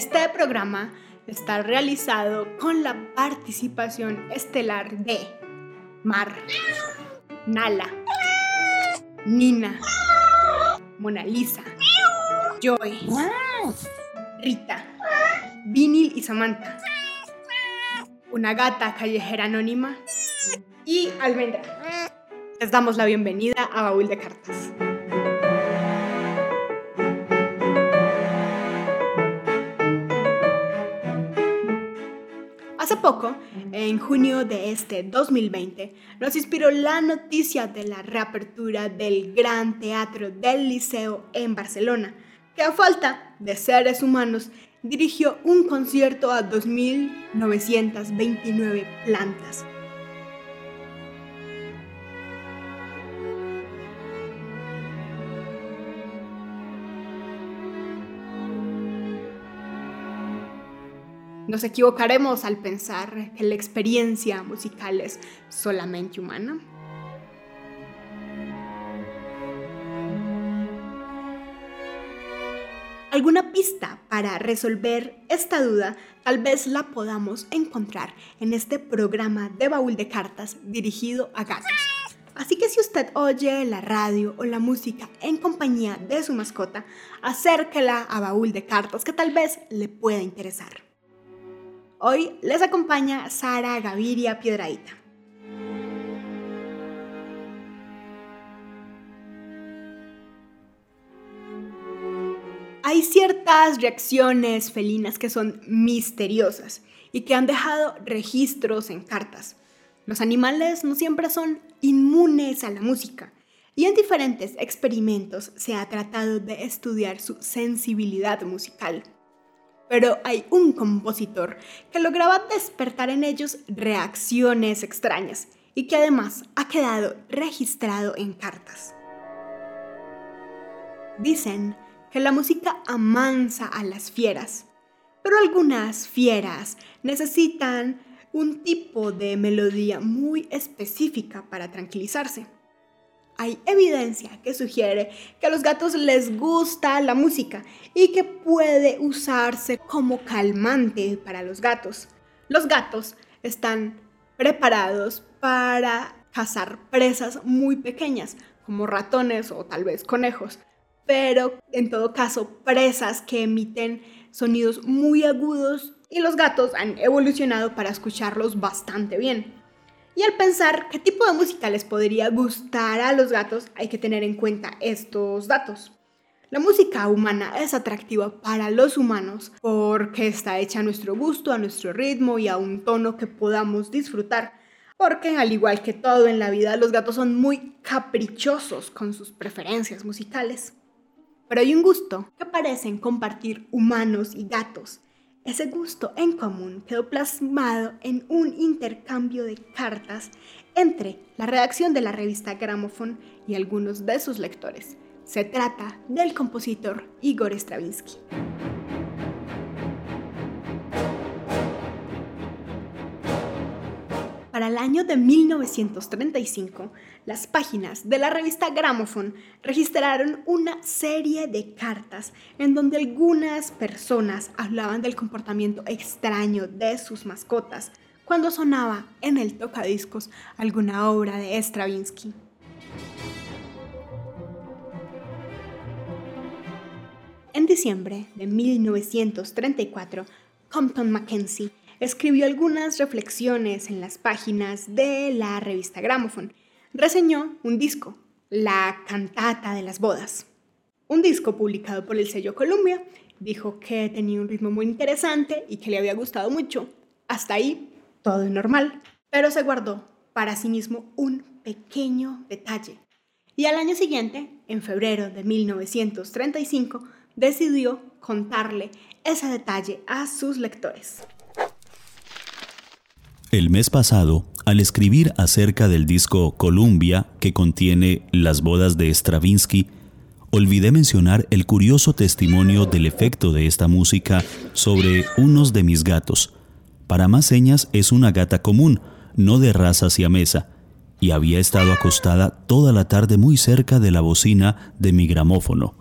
Este programa está realizado con la participación estelar de Mar, Nala, Nina, Mona Lisa, Joy, Rita, Vinil y Samantha, una gata callejera anónima y Almendra. Les damos la bienvenida a Baúl de Cartas. Hace poco, en junio de este 2020, nos inspiró la noticia de la reapertura del Gran Teatro del Liceo en Barcelona, que a falta de seres humanos dirigió un concierto a 2.929 plantas. Nos equivocaremos al pensar que la experiencia musical es solamente humana. Alguna pista para resolver esta duda tal vez la podamos encontrar en este programa de baúl de cartas dirigido a gatos. Así que si usted oye la radio o la música en compañía de su mascota, acérquela a baúl de cartas que tal vez le pueda interesar. Hoy les acompaña Sara Gaviria Piedraíta. Hay ciertas reacciones felinas que son misteriosas y que han dejado registros en cartas. Los animales no siempre son inmunes a la música y en diferentes experimentos se ha tratado de estudiar su sensibilidad musical pero hay un compositor que lograba despertar en ellos reacciones extrañas y que además ha quedado registrado en cartas. Dicen que la música amansa a las fieras, pero algunas fieras necesitan un tipo de melodía muy específica para tranquilizarse hay evidencia que sugiere que a los gatos les gusta la música y que puede usarse como calmante para los gatos. Los gatos están preparados para cazar presas muy pequeñas, como ratones o tal vez conejos, pero en todo caso presas que emiten sonidos muy agudos y los gatos han evolucionado para escucharlos bastante bien. Y al pensar qué tipo de música les podría gustar a los gatos, hay que tener en cuenta estos datos. La música humana es atractiva para los humanos porque está hecha a nuestro gusto, a nuestro ritmo y a un tono que podamos disfrutar. Porque al igual que todo en la vida, los gatos son muy caprichosos con sus preferencias musicales. Pero hay un gusto que parecen compartir humanos y gatos ese gusto en común quedó plasmado en un intercambio de cartas entre la redacción de la revista Gramophone y algunos de sus lectores. Se trata del compositor Igor Stravinsky. Para el año de 1935, las páginas de la revista Gramophone registraron una serie de cartas en donde algunas personas hablaban del comportamiento extraño de sus mascotas cuando sonaba en el tocadiscos alguna obra de Stravinsky. En diciembre de 1934, Compton Mackenzie escribió algunas reflexiones en las páginas de la revista Gramophone. Reseñó un disco, La Cantata de las Bodas. Un disco publicado por el sello Columbia. Dijo que tenía un ritmo muy interesante y que le había gustado mucho. Hasta ahí, todo normal. Pero se guardó para sí mismo un pequeño detalle. Y al año siguiente, en febrero de 1935, decidió contarle ese detalle a sus lectores. El mes pasado, al escribir acerca del disco Columbia que contiene Las bodas de Stravinsky, olvidé mencionar el curioso testimonio del efecto de esta música sobre unos de mis gatos. Para más señas es una gata común, no de raza siamesa, y había estado acostada toda la tarde muy cerca de la bocina de mi gramófono.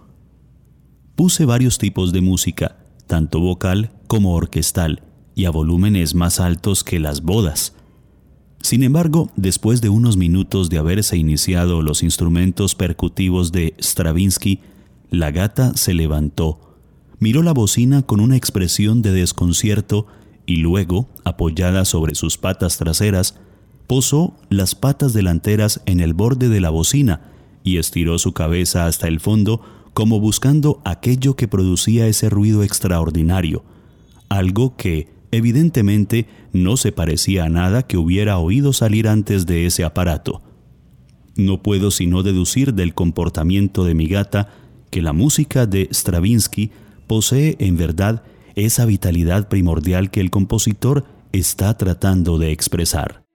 Puse varios tipos de música, tanto vocal como orquestal, y a volúmenes más altos que las bodas. Sin embargo, después de unos minutos de haberse iniciado los instrumentos percutivos de Stravinsky, la gata se levantó, miró la bocina con una expresión de desconcierto y luego, apoyada sobre sus patas traseras, posó las patas delanteras en el borde de la bocina y estiró su cabeza hasta el fondo como buscando aquello que producía ese ruido extraordinario, algo que, Evidentemente no se parecía a nada que hubiera oído salir antes de ese aparato. No puedo sino deducir del comportamiento de mi gata que la música de Stravinsky posee en verdad esa vitalidad primordial que el compositor está tratando de expresar.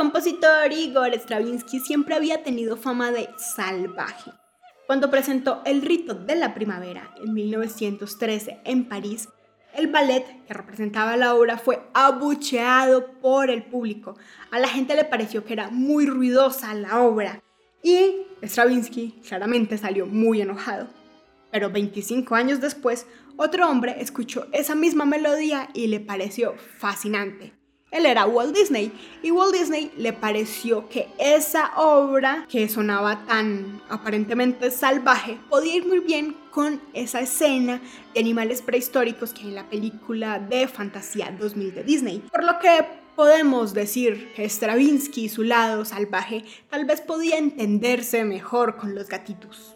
Compositor Igor Stravinsky siempre había tenido fama de salvaje. Cuando presentó El rito de la primavera en 1913 en París, el ballet que representaba la obra fue abucheado por el público. A la gente le pareció que era muy ruidosa la obra y Stravinsky claramente salió muy enojado. Pero 25 años después, otro hombre escuchó esa misma melodía y le pareció fascinante. Él era Walt Disney y Walt Disney le pareció que esa obra que sonaba tan aparentemente salvaje podía ir muy bien con esa escena de animales prehistóricos que hay en la película de Fantasía 2000 de Disney. Por lo que podemos decir que Stravinsky, su lado salvaje, tal vez podía entenderse mejor con los gatitos.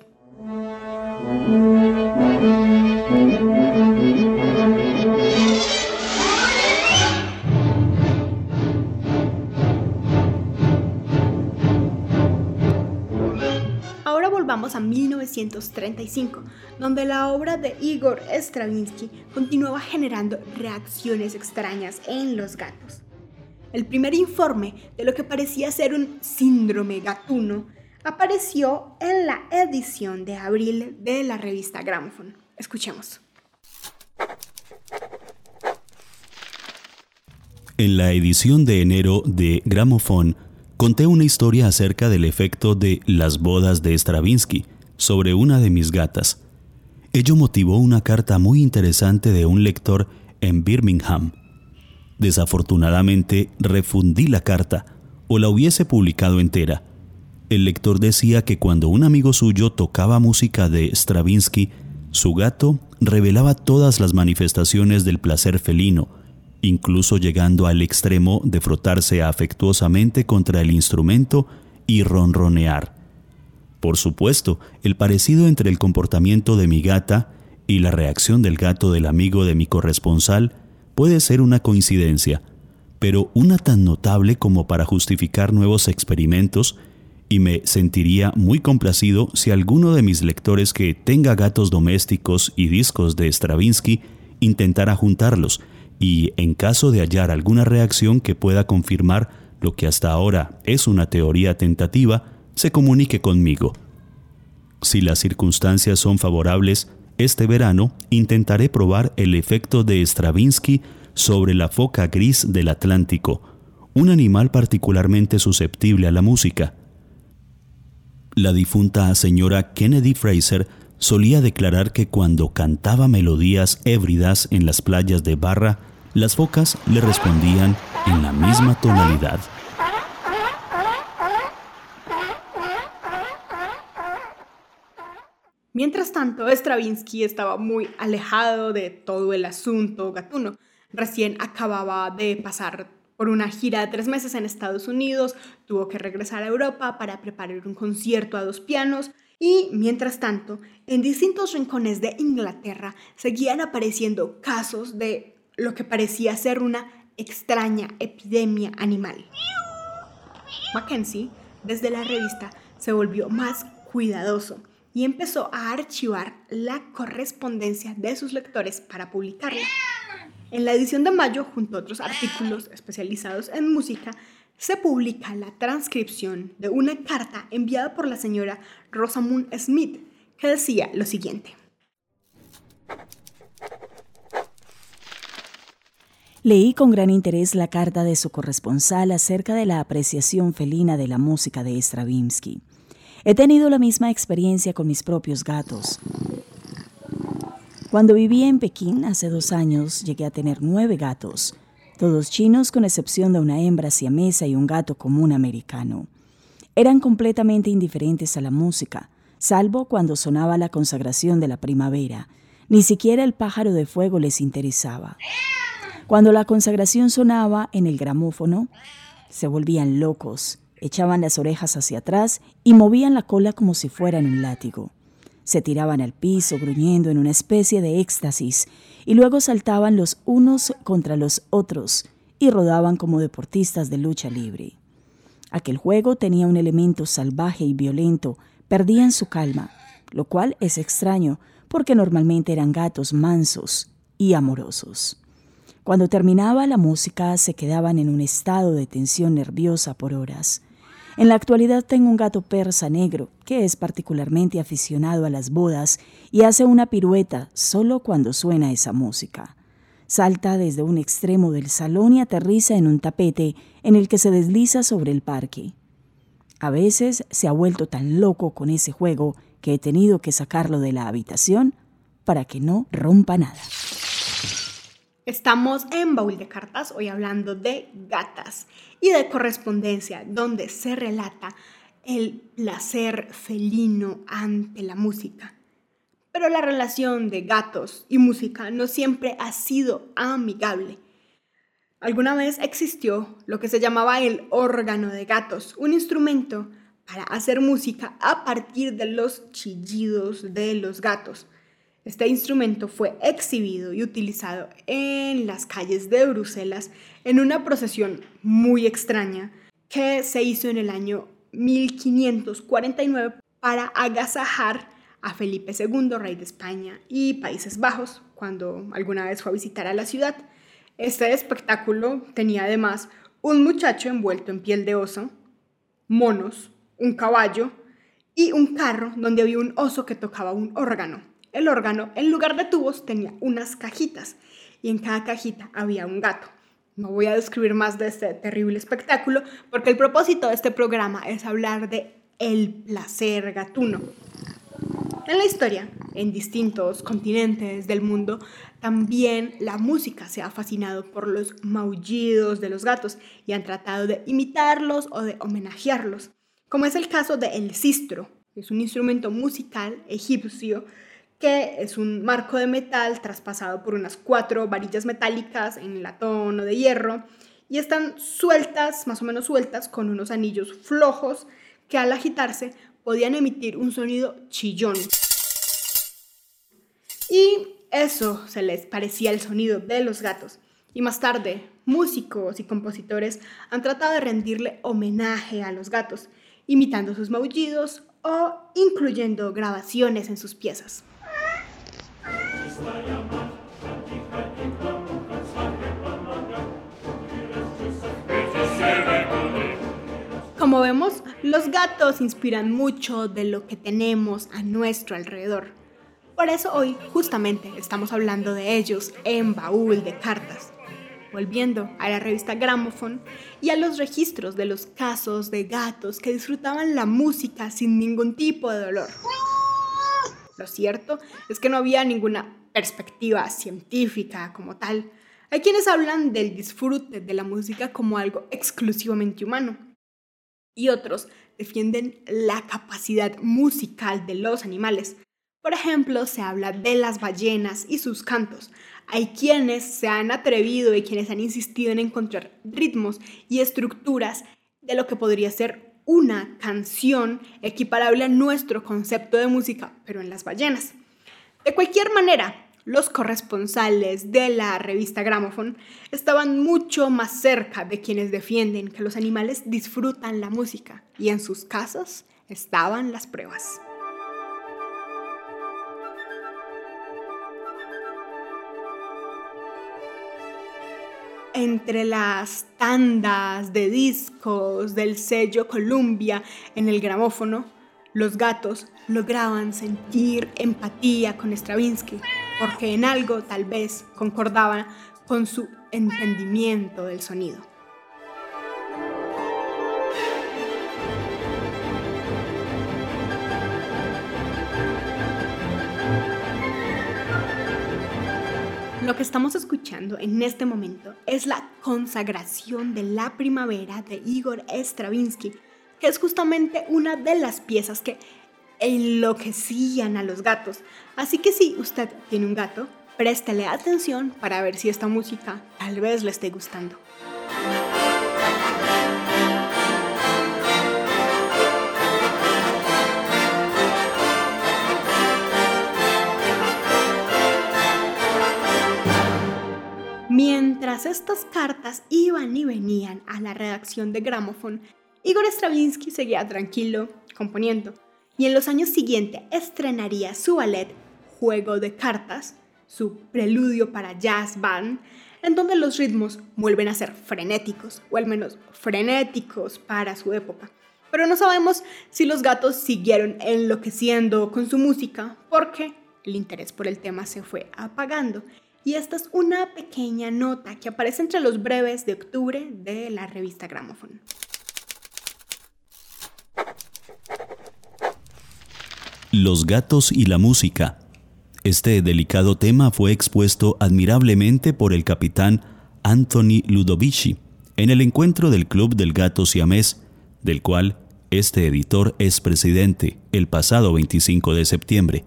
Vamos a 1935, donde la obra de Igor Stravinsky continuaba generando reacciones extrañas en los gatos. El primer informe de lo que parecía ser un síndrome gatuno apareció en la edición de abril de la revista Gramophone. Escuchemos. En la edición de enero de Gramophone conté una historia acerca del efecto de Las bodas de Stravinsky sobre una de mis gatas. Ello motivó una carta muy interesante de un lector en Birmingham. Desafortunadamente refundí la carta o la hubiese publicado entera. El lector decía que cuando un amigo suyo tocaba música de Stravinsky, su gato revelaba todas las manifestaciones del placer felino, incluso llegando al extremo de frotarse afectuosamente contra el instrumento y ronronear. Por supuesto, el parecido entre el comportamiento de mi gata y la reacción del gato del amigo de mi corresponsal puede ser una coincidencia, pero una tan notable como para justificar nuevos experimentos y me sentiría muy complacido si alguno de mis lectores que tenga gatos domésticos y discos de Stravinsky intentara juntarlos y en caso de hallar alguna reacción que pueda confirmar lo que hasta ahora es una teoría tentativa, se comunique conmigo. Si las circunstancias son favorables, este verano intentaré probar el efecto de Stravinsky sobre la foca gris del Atlántico, un animal particularmente susceptible a la música. La difunta señora Kennedy Fraser solía declarar que cuando cantaba melodías hébridas en las playas de Barra, las focas le respondían en la misma tonalidad. Mientras tanto, Stravinsky estaba muy alejado de todo el asunto gatuno. Recién acababa de pasar por una gira de tres meses en Estados Unidos, tuvo que regresar a Europa para preparar un concierto a dos pianos y, mientras tanto, en distintos rincones de Inglaterra seguían apareciendo casos de lo que parecía ser una extraña epidemia animal. Mackenzie, desde la revista, se volvió más cuidadoso y empezó a archivar la correspondencia de sus lectores para publicarla. En la edición de mayo, junto a otros artículos especializados en música, se publica la transcripción de una carta enviada por la señora Rosamund Smith, que decía lo siguiente. Leí con gran interés la carta de su corresponsal acerca de la apreciación felina de la música de Stravinsky. He tenido la misma experiencia con mis propios gatos. Cuando vivía en Pekín hace dos años, llegué a tener nueve gatos, todos chinos con excepción de una hembra siamesa y un gato común americano. Eran completamente indiferentes a la música, salvo cuando sonaba la consagración de la primavera. Ni siquiera el pájaro de fuego les interesaba. Cuando la consagración sonaba en el gramófono, se volvían locos, echaban las orejas hacia atrás y movían la cola como si fueran un látigo. Se tiraban al piso gruñendo en una especie de éxtasis y luego saltaban los unos contra los otros y rodaban como deportistas de lucha libre. Aquel juego tenía un elemento salvaje y violento, perdían su calma, lo cual es extraño porque normalmente eran gatos mansos y amorosos. Cuando terminaba la música se quedaban en un estado de tensión nerviosa por horas. En la actualidad tengo un gato persa negro que es particularmente aficionado a las bodas y hace una pirueta solo cuando suena esa música. Salta desde un extremo del salón y aterriza en un tapete en el que se desliza sobre el parque. A veces se ha vuelto tan loco con ese juego que he tenido que sacarlo de la habitación para que no rompa nada. Estamos en Baúl de Cartas, hoy hablando de gatas y de correspondencia, donde se relata el placer felino ante la música. Pero la relación de gatos y música no siempre ha sido amigable. Alguna vez existió lo que se llamaba el órgano de gatos, un instrumento para hacer música a partir de los chillidos de los gatos. Este instrumento fue exhibido y utilizado en las calles de Bruselas en una procesión muy extraña que se hizo en el año 1549 para agasajar a Felipe II, rey de España y Países Bajos, cuando alguna vez fue a visitar a la ciudad. Este espectáculo tenía además un muchacho envuelto en piel de oso, monos, un caballo y un carro donde había un oso que tocaba un órgano. El órgano, en lugar de tubos, tenía unas cajitas y en cada cajita había un gato. No voy a describir más de este terrible espectáculo porque el propósito de este programa es hablar de el placer gatuno. En la historia, en distintos continentes del mundo, también la música se ha fascinado por los maullidos de los gatos y han tratado de imitarlos o de homenajearlos, como es el caso de el sistro, que es un instrumento musical egipcio que es un marco de metal traspasado por unas cuatro varillas metálicas en latón o de hierro y están sueltas, más o menos sueltas, con unos anillos flojos que al agitarse podían emitir un sonido chillón. Y eso se les parecía el sonido de los gatos. Y más tarde, músicos y compositores han tratado de rendirle homenaje a los gatos, imitando sus maullidos o incluyendo grabaciones en sus piezas. Como vemos, los gatos inspiran mucho de lo que tenemos a nuestro alrededor. Por eso hoy justamente estamos hablando de ellos en Baúl de Cartas, volviendo a la revista Gramophone y a los registros de los casos de gatos que disfrutaban la música sin ningún tipo de dolor. Lo cierto es que no había ninguna perspectiva científica como tal. Hay quienes hablan del disfrute de la música como algo exclusivamente humano y otros defienden la capacidad musical de los animales. Por ejemplo, se habla de las ballenas y sus cantos. Hay quienes se han atrevido y quienes han insistido en encontrar ritmos y estructuras de lo que podría ser una canción equiparable a nuestro concepto de música, pero en las ballenas. De cualquier manera, los corresponsales de la revista Gramophone estaban mucho más cerca de quienes defienden que los animales disfrutan la música y en sus casas estaban las pruebas. entre las tandas de discos del sello Columbia en el gramófono, los gatos lograban sentir empatía con Stravinsky, porque en algo tal vez concordaban con su entendimiento del sonido. Lo que estamos escuchando en este momento es la consagración de la primavera de Igor Stravinsky, que es justamente una de las piezas que enloquecían a los gatos. Así que si usted tiene un gato, préstele atención para ver si esta música tal vez le esté gustando. Mientras estas cartas iban y venían a la redacción de Gramophone, Igor Stravinsky seguía tranquilo, componiendo, y en los años siguientes estrenaría su ballet Juego de Cartas, su preludio para jazz band, en donde los ritmos vuelven a ser frenéticos, o al menos frenéticos para su época. Pero no sabemos si los gatos siguieron enloqueciendo con su música, porque el interés por el tema se fue apagando y esta es una pequeña nota que aparece entre los breves de octubre de la revista Gramophone. Los gatos y la música. Este delicado tema fue expuesto admirablemente por el capitán Anthony Ludovici en el encuentro del Club del Gato Siamés, del cual este editor es presidente el pasado 25 de septiembre.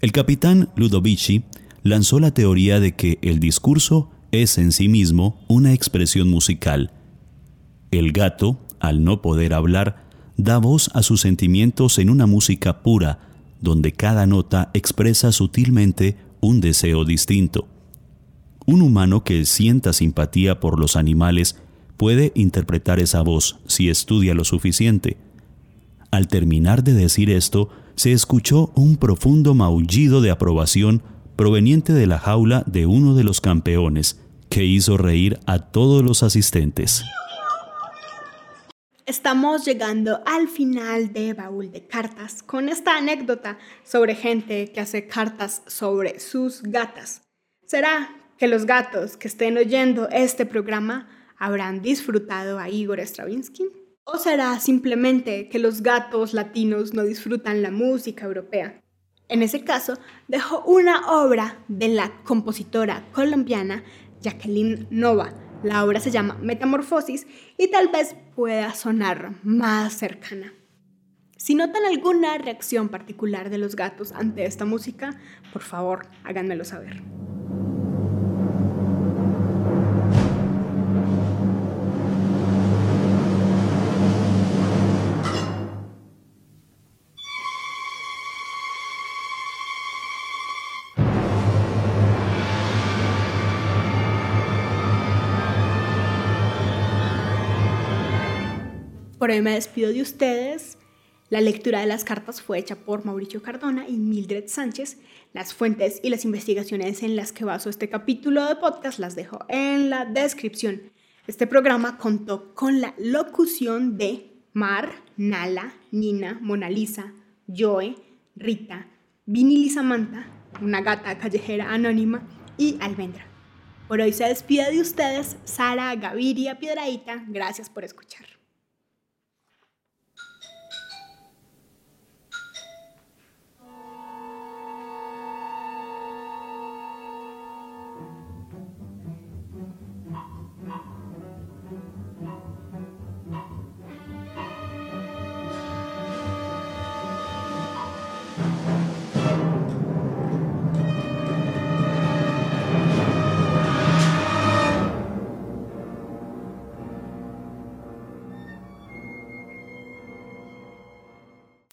El capitán Ludovici lanzó la teoría de que el discurso es en sí mismo una expresión musical. El gato, al no poder hablar, da voz a sus sentimientos en una música pura, donde cada nota expresa sutilmente un deseo distinto. Un humano que sienta simpatía por los animales puede interpretar esa voz si estudia lo suficiente. Al terminar de decir esto, se escuchó un profundo maullido de aprobación proveniente de la jaula de uno de los campeones, que hizo reír a todos los asistentes. Estamos llegando al final de Baúl de Cartas con esta anécdota sobre gente que hace cartas sobre sus gatas. ¿Será que los gatos que estén oyendo este programa habrán disfrutado a Igor Stravinsky? ¿O será simplemente que los gatos latinos no disfrutan la música europea? En ese caso, dejó una obra de la compositora colombiana Jacqueline Nova. La obra se llama Metamorfosis y tal vez pueda sonar más cercana. Si notan alguna reacción particular de los gatos ante esta música, por favor, háganmelo saber. Por hoy me despido de ustedes. La lectura de las cartas fue hecha por Mauricio Cardona y Mildred Sánchez. Las fuentes y las investigaciones en las que baso este capítulo de podcast las dejo en la descripción. Este programa contó con la locución de Mar, Nala, Nina, Mona Lisa, Joe, Rita, Vinili Samantha, una gata callejera anónima y Almendra. Por hoy se despide de ustedes Sara Gaviria Piedraíta. Gracias por escuchar.